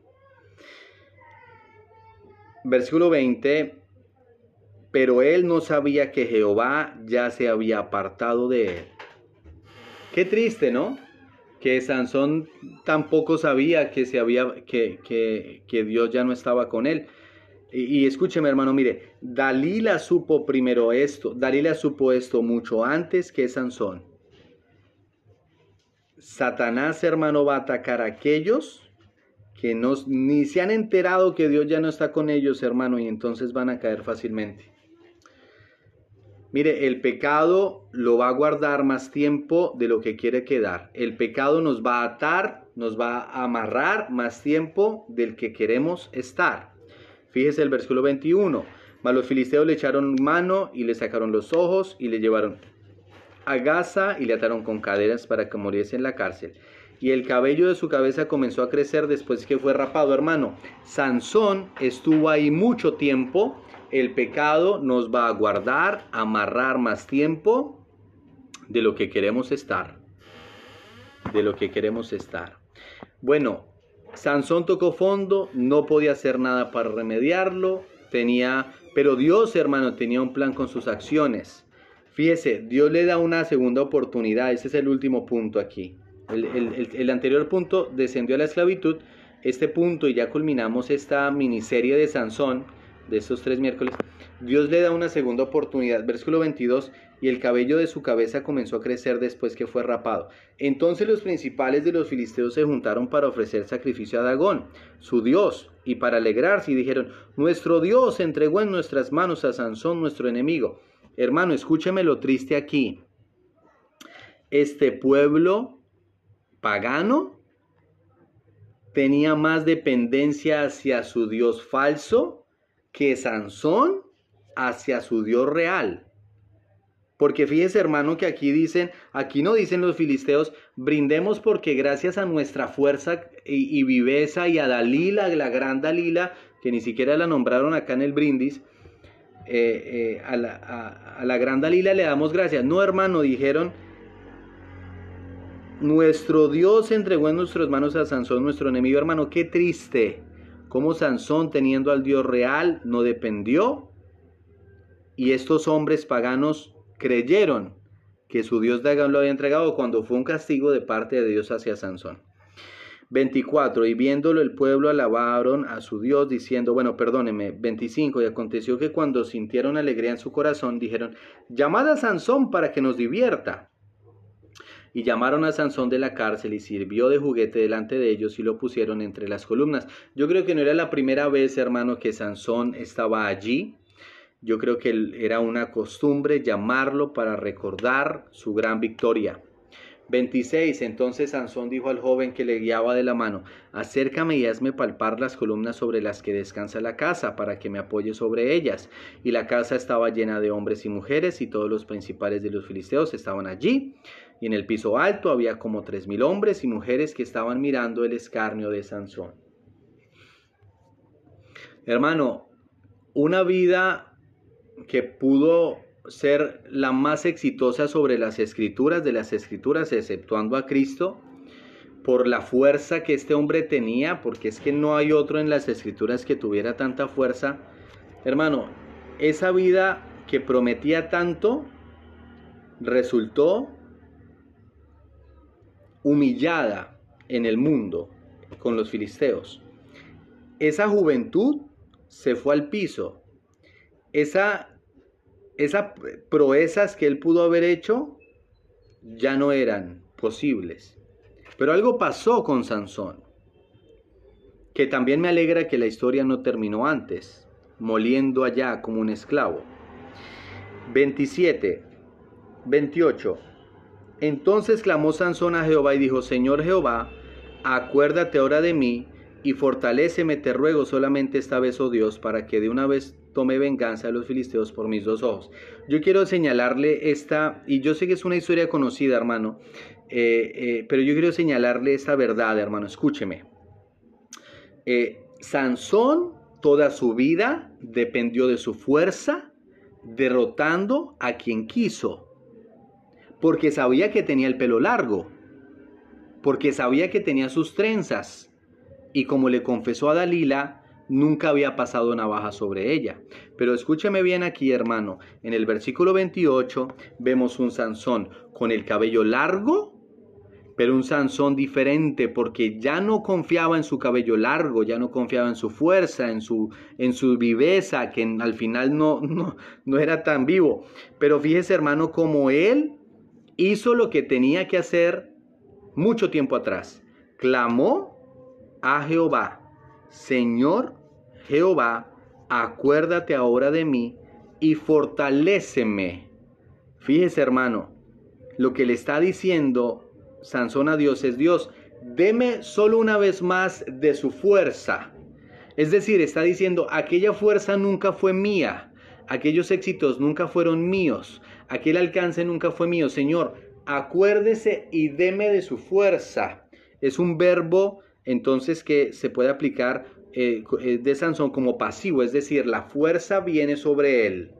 Versículo 20, pero él no sabía que Jehová ya se había apartado de él. Qué triste, ¿no? que Sansón tampoco sabía que, se había, que, que, Dios ya no estaba con él. Y, y, escúcheme hermano, mire, Dalila supo primero esto, Dalila supo esto mucho antes que Sansón. Satanás, hermano, va a atacar a aquellos que no, ni se han enterado que Dios ya no está con ellos, hermano, y entonces van a caer fácilmente. Mire, el pecado lo va a guardar más tiempo de lo que quiere quedar. El pecado nos va a atar, nos va a amarrar más tiempo del que queremos estar. Fíjese el versículo 21. Mas los filisteos le echaron mano y le sacaron los ojos y le llevaron a Gaza y le ataron con caderas para que muriese en la cárcel. Y el cabello de su cabeza comenzó a crecer después que fue rapado, hermano. Sansón estuvo ahí mucho tiempo el pecado nos va a guardar, amarrar más tiempo de lo que queremos estar. De lo que queremos estar. Bueno, Sansón tocó fondo, no podía hacer nada para remediarlo, tenía, pero Dios, hermano, tenía un plan con sus acciones. Fíjese, Dios le da una segunda oportunidad, ese es el último punto aquí. El, el anterior punto descendió a la esclavitud, este punto, y ya culminamos esta miniserie de Sansón, de estos tres miércoles, Dios le da una segunda oportunidad. Versículo 22, y el cabello de su cabeza comenzó a crecer después que fue rapado. Entonces los principales de los filisteos se juntaron para ofrecer sacrificio a Dagón, su dios, y para alegrarse y dijeron, nuestro dios entregó en nuestras manos a Sansón, nuestro enemigo. Hermano, escúcheme lo triste aquí. Este pueblo pagano tenía más dependencia hacia su dios falso que Sansón hacia su Dios real. Porque fíjese hermano que aquí dicen, aquí no dicen los filisteos, brindemos porque gracias a nuestra fuerza y, viveza y a Dalila, la gran Dalila, que ni siquiera la nombraron acá en el brindis, eh, a, la, a la gran Dalila le damos gracias. No, hermano, dijeron, nuestro Dios entregó en nuestras manos a Sansón, nuestro enemigo, hermano. Qué triste. Cómo Sansón, teniendo al Dios real, no dependió. Y estos hombres paganos creyeron que su Dios lo había entregado cuando fue un castigo de parte de Dios hacia Sansón. 24. Y viéndolo el pueblo alabaron a su Dios diciendo, bueno, perdóneme, 25. Y aconteció que cuando sintieron alegría en su corazón, dijeron, llamad a Sansón para que nos divierta. Y llamaron a Sansón de la cárcel y sirvió de juguete delante de ellos y lo pusieron entre las columnas. Yo creo que no era la primera vez, hermano, que Sansón estaba allí. Yo creo que era una costumbre llamarlo para recordar su gran victoria. 26. Entonces Sansón dijo al joven que le guiaba de la mano, acércame y hazme palpar las columnas sobre las que descansa la casa, para que me apoye sobre ellas. Y la casa estaba llena de hombres y mujeres, y todos los principales de los filisteos estaban allí. Y en el piso alto había como tres mil hombres y mujeres que estaban mirando el escarnio de Sansón. Hermano, una vida que pudo ser la más exitosa sobre las escrituras de las escrituras, exceptuando a Cristo, por la fuerza que este hombre tenía, porque es que no hay otro en las escrituras que tuviera tanta fuerza. Hermano, esa vida que prometía tanto resultó humillada en el mundo con los filisteos. Esa juventud se fue al piso. Esa esas proezas que él pudo haber hecho ya no eran posibles. Pero algo pasó con Sansón, que también me alegra que la historia no terminó antes, moliendo allá como un esclavo. 27, 28. Entonces clamó Sansón a Jehová y dijo, Señor Jehová, acuérdate ahora de mí y fortaléceme, te ruego solamente esta vez, oh Dios, para que de una vez tome venganza de los filisteos por mis dos ojos. Yo quiero señalarle esta, y yo sé que es una historia conocida, hermano, eh, eh, pero yo quiero señalarle esta verdad, hermano, escúcheme. Eh, Sansón toda su vida dependió de su fuerza, derrotando a quien quiso, porque sabía que tenía el pelo largo, porque sabía que tenía sus trenzas, y como le confesó a Dalila, nunca había pasado navaja sobre ella. Pero escúcheme bien aquí, hermano. En el versículo 28 vemos un Sansón con el cabello largo, pero un Sansón diferente porque ya no confiaba en su cabello largo, ya no confiaba en su fuerza, en su, en su viveza, que al final no, no, no era tan vivo. Pero fíjese, hermano, como él hizo lo que tenía que hacer mucho tiempo atrás. Clamó a Jehová, Señor Jehová, acuérdate ahora de mí y fortaléceme. Fíjese hermano, lo que le está diciendo Sansón a Dios es Dios, deme solo una vez más de su fuerza. Es decir, está diciendo, aquella fuerza nunca fue mía, aquellos éxitos nunca fueron míos, aquel alcance nunca fue mío. Señor, acuérdese y deme de su fuerza. Es un verbo entonces que se puede aplicar eh, eh, de Sansón como pasivo, es decir, la fuerza viene sobre él.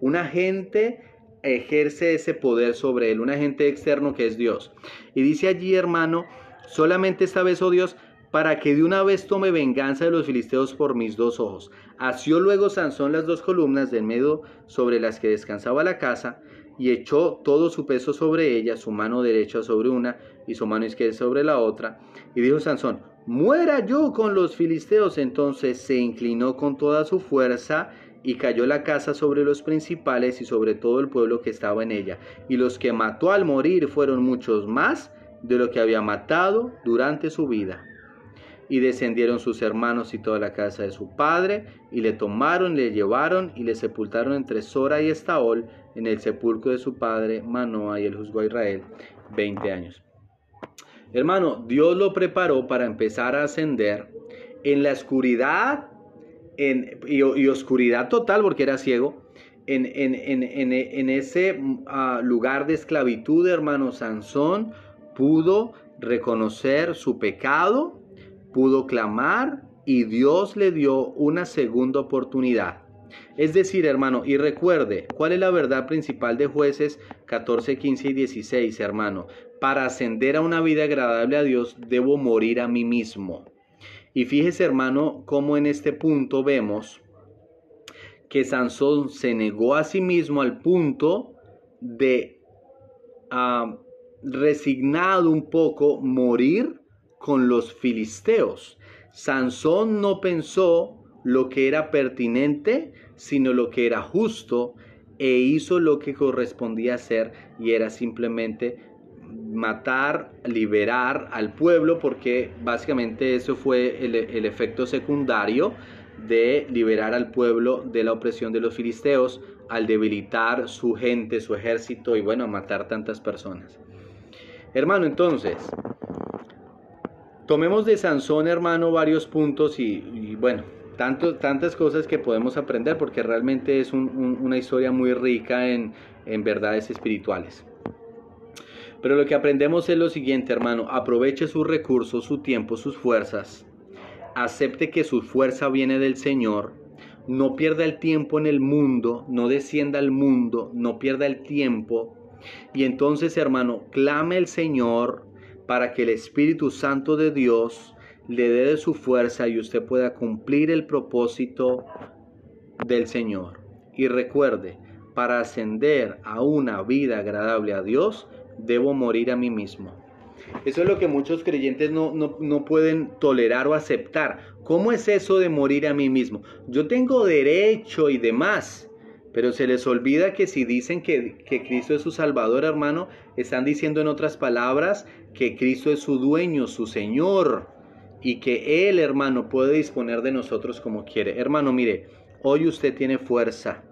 Un agente ejerce ese poder sobre él, un agente externo que es Dios. Y dice allí, hermano, solamente esta vez, oh Dios, para que de una vez tome venganza de los filisteos por mis dos ojos. Asió luego Sansón las dos columnas del medio sobre las que descansaba la casa, y echó todo su peso sobre ella, su mano derecha sobre una y su mano izquierda sobre la otra. Y dijo Sansón, muera yo con los filisteos. Entonces se inclinó con toda su fuerza y cayó la casa sobre los principales y sobre todo el pueblo que estaba en ella. Y los que mató al morir fueron muchos más de lo que había matado durante su vida. Y descendieron sus hermanos y toda la casa de su padre, y le tomaron, le llevaron y le sepultaron entre Sora y Estaol en el sepulcro de su padre Manoa, y él juzgó a Israel 20 años. Hermano, Dios lo preparó para empezar a ascender en la oscuridad en, y, oscuridad total porque era ciego. En, ese ah, lugar de esclavitud, hermano Sansón pudo reconocer su pecado, pudo clamar y Dios le dio una segunda oportunidad. Es decir, hermano, y recuerde, ¿cuál es la verdad principal de jueces 14, 15 y 16, hermano? Para ascender a una vida agradable a Dios, debo morir a mí mismo. Y fíjese, hermano, cómo en este punto vemos que Sansón se negó a sí mismo al punto de ah, resignado un poco morir con los filisteos. Sansón no pensó lo que era pertinente, sino lo que era justo, e hizo lo que correspondía hacer, y era simplemente matar, liberar al pueblo, porque básicamente eso fue el, efecto secundario de liberar al pueblo de la opresión de los filisteos al debilitar su gente, su ejército y bueno, matar tantas personas. Hermano, entonces, tomemos de Sansón, hermano, varios puntos y, bueno, tanto, tantas cosas que podemos aprender porque realmente es una historia muy rica en, en verdades espirituales. Pero lo que aprendemos es lo siguiente, hermano, aproveche sus recursos, su tiempo, sus fuerzas acepte que su fuerza viene del Señor, no pierda el tiempo en el mundo, no descienda al mundo, no pierda el tiempo. Y entonces, hermano, clame al Señor para que el Espíritu Santo de Dios le dé de su fuerza y usted pueda cumplir el propósito del Señor. Y recuerde, para ascender a una vida agradable a Dios, debo morir a mí mismo. Eso es lo que muchos creyentes no, no, pueden tolerar o aceptar. ¿Cómo es eso de morir a mí mismo? Yo tengo derecho y demás. Pero se les olvida que si dicen que, que, Cristo es su Salvador, hermano, están diciendo en otras palabras que Cristo es su dueño, su Señor, y que Él, hermano, puede disponer de nosotros como quiere. Hermano, mire, hoy usted tiene fuerza,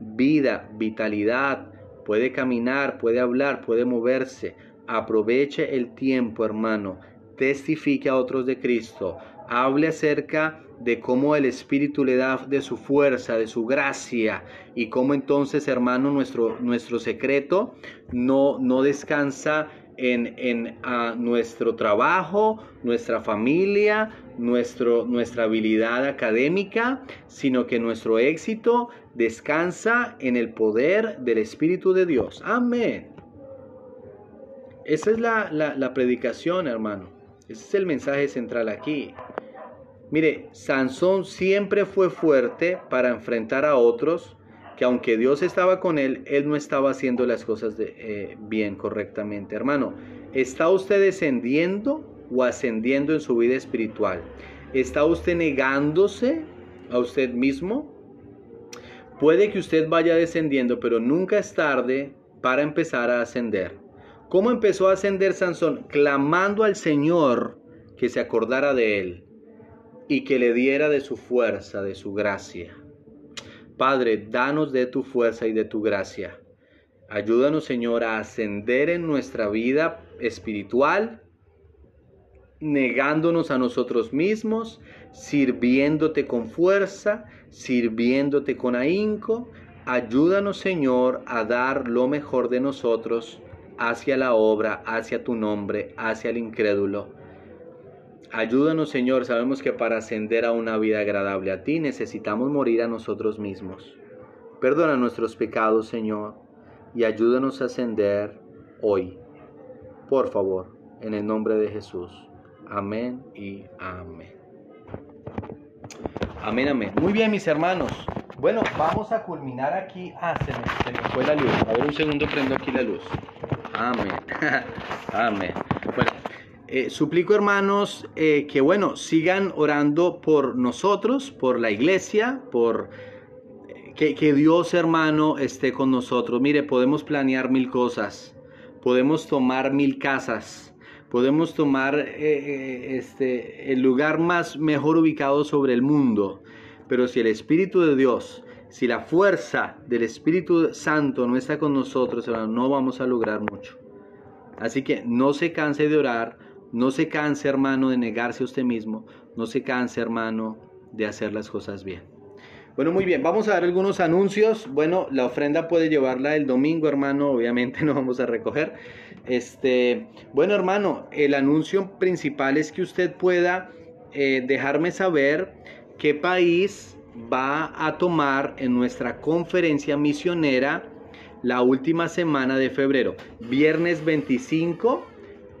vida, vitalidad, puede caminar, puede hablar, puede moverse. Aproveche el tiempo, hermano. Testifique a otros de Cristo. Hable acerca de cómo el Espíritu le da de su fuerza, de su gracia, y cómo entonces, hermano, nuestro, nuestro secreto no, no descansa en, en nuestro trabajo, nuestra familia, nuestro, nuestra habilidad académica, sino que nuestro éxito descansa en el poder del Espíritu de Dios. Amén. Esa es la, predicación, hermano. Ese es el mensaje central aquí. Mire, Sansón siempre fue fuerte para enfrentar a otros que aunque Dios estaba con él, él no estaba haciendo las cosas eh, bien correctamente. Hermano, ¿está usted descendiendo o ascendiendo en su vida espiritual? ¿Está usted negándose a usted mismo? Puede que usted vaya descendiendo, pero nunca es tarde para empezar a ascender. ¿Cómo empezó a ascender Sansón? Clamando al Señor que se acordara de él y que le diera de su fuerza, de su gracia. Padre, danos de tu fuerza y de tu gracia. Ayúdanos, Señor, a ascender en nuestra vida espiritual, negándonos a nosotros mismos, sirviéndote con fuerza, sirviéndote con ahínco. Ayúdanos, Señor, a dar lo mejor de nosotros hacia la obra, hacia tu nombre, hacia el incrédulo. Ayúdanos, Señor. Sabemos que para ascender a una vida agradable a ti necesitamos morir a nosotros mismos. Perdona nuestros pecados, Señor, y ayúdanos a ascender hoy. Por favor, en el nombre de Jesús. Amén y amén. Amén, amén. Muy bien, mis hermanos. Bueno, vamos a culminar aquí. Ah, se me, fue la luz. A ver, un segundo prendo aquí la luz. Amén. Amén. Bueno, eh, suplico hermanos eh, que bueno, sigan orando por nosotros, por la iglesia, por eh, que, que, Dios hermano esté con nosotros. Mire, podemos planear mil cosas, podemos tomar mil casas, podemos tomar este, el lugar más mejor ubicado sobre el mundo, pero si el Espíritu de Dios si la fuerza del Espíritu Santo no está con nosotros, no vamos a lograr mucho. Así que no se canse de orar, no se canse, hermano, de negarse a usted mismo, no se canse, hermano, de hacer las cosas bien. Bueno, muy bien, vamos a dar algunos anuncios. Bueno, la ofrenda puede llevarla el domingo, hermano, obviamente no vamos a recoger. Este, bueno, hermano, el anuncio principal es que usted pueda eh, dejarme saber qué país va a tomar en nuestra conferencia misionera la última semana de febrero, viernes 25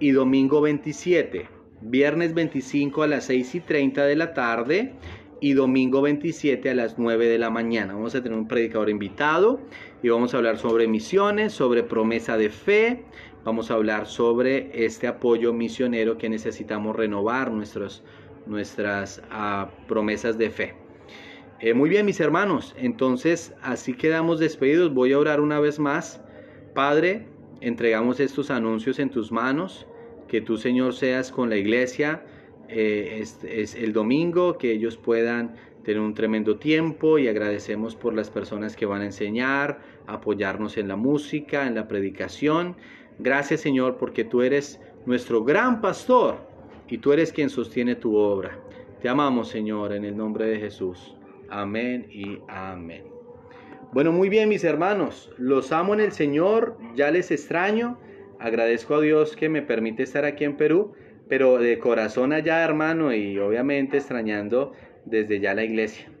y domingo 27. Viernes 25 a las 6 y 30 de la tarde y domingo 27 a las 9 de la mañana. Vamos a tener un predicador invitado y vamos a hablar sobre misiones, sobre promesa de fe, vamos a hablar sobre este apoyo misionero que necesitamos renovar nuestros, nuestras ah, promesas de fe. Eh, muy bien, mis hermanos, entonces así quedamos despedidos. Voy a orar una vez más. Padre, entregamos estos anuncios en tus manos. Que tú, Señor, seas con la iglesia eh, es, el domingo, que ellos puedan tener un tremendo tiempo y agradecemos por las personas que van a enseñar, apoyarnos en la música, en la predicación. Gracias, Señor, porque tú eres nuestro gran pastor y tú eres quien sostiene tu obra. Te amamos, Señor, en el nombre de Jesús. Amén y amén. Bueno, muy bien mis hermanos, los amo en el Señor, ya les extraño, agradezco a Dios que me permite estar aquí en Perú, pero de corazón allá hermano y obviamente extrañando desde ya la iglesia.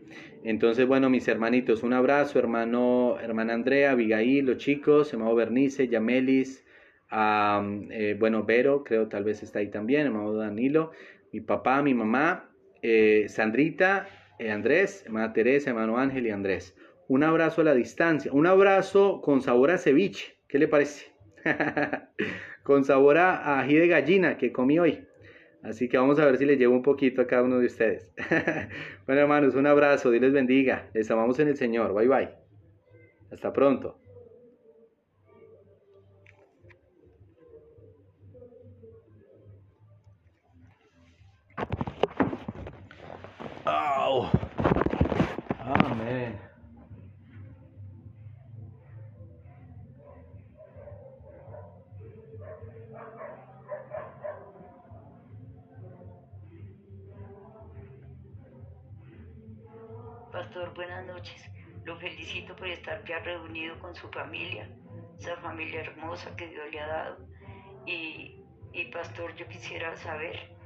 Entonces, bueno, mis hermanitos, un abrazo, hermano, hermana Andrea, Abigail, los chicos, hermano Bernice, Yamelis, eh, bueno, Vero, creo tal vez está ahí también, hermano Danilo, mi papá, mi mamá, eh, Sandrita, eh, Andrés, hermana Teresa, hermano Ángel y Andrés. Un abrazo a la distancia, un abrazo con sabor a ceviche, ¿qué le parece? con sabor a ají de gallina que comí hoy. Así que vamos a ver si le llevo un poquito a cada uno de ustedes. bueno, hermanos, un abrazo, Dios les bendiga. Les amamos en el Señor. Bye bye. Hasta pronto. Amén. buenas noches. Lo felicito por estar ya reunido con su familia, esa familia hermosa que Dios le ha dado. Y, y pastor, yo quisiera saber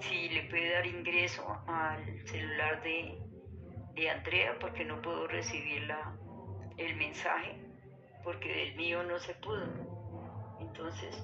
si le puede dar ingreso al celular de, de Andrea, porque no puedo recibir la, el mensaje, porque del mío no se pudo. Entonces,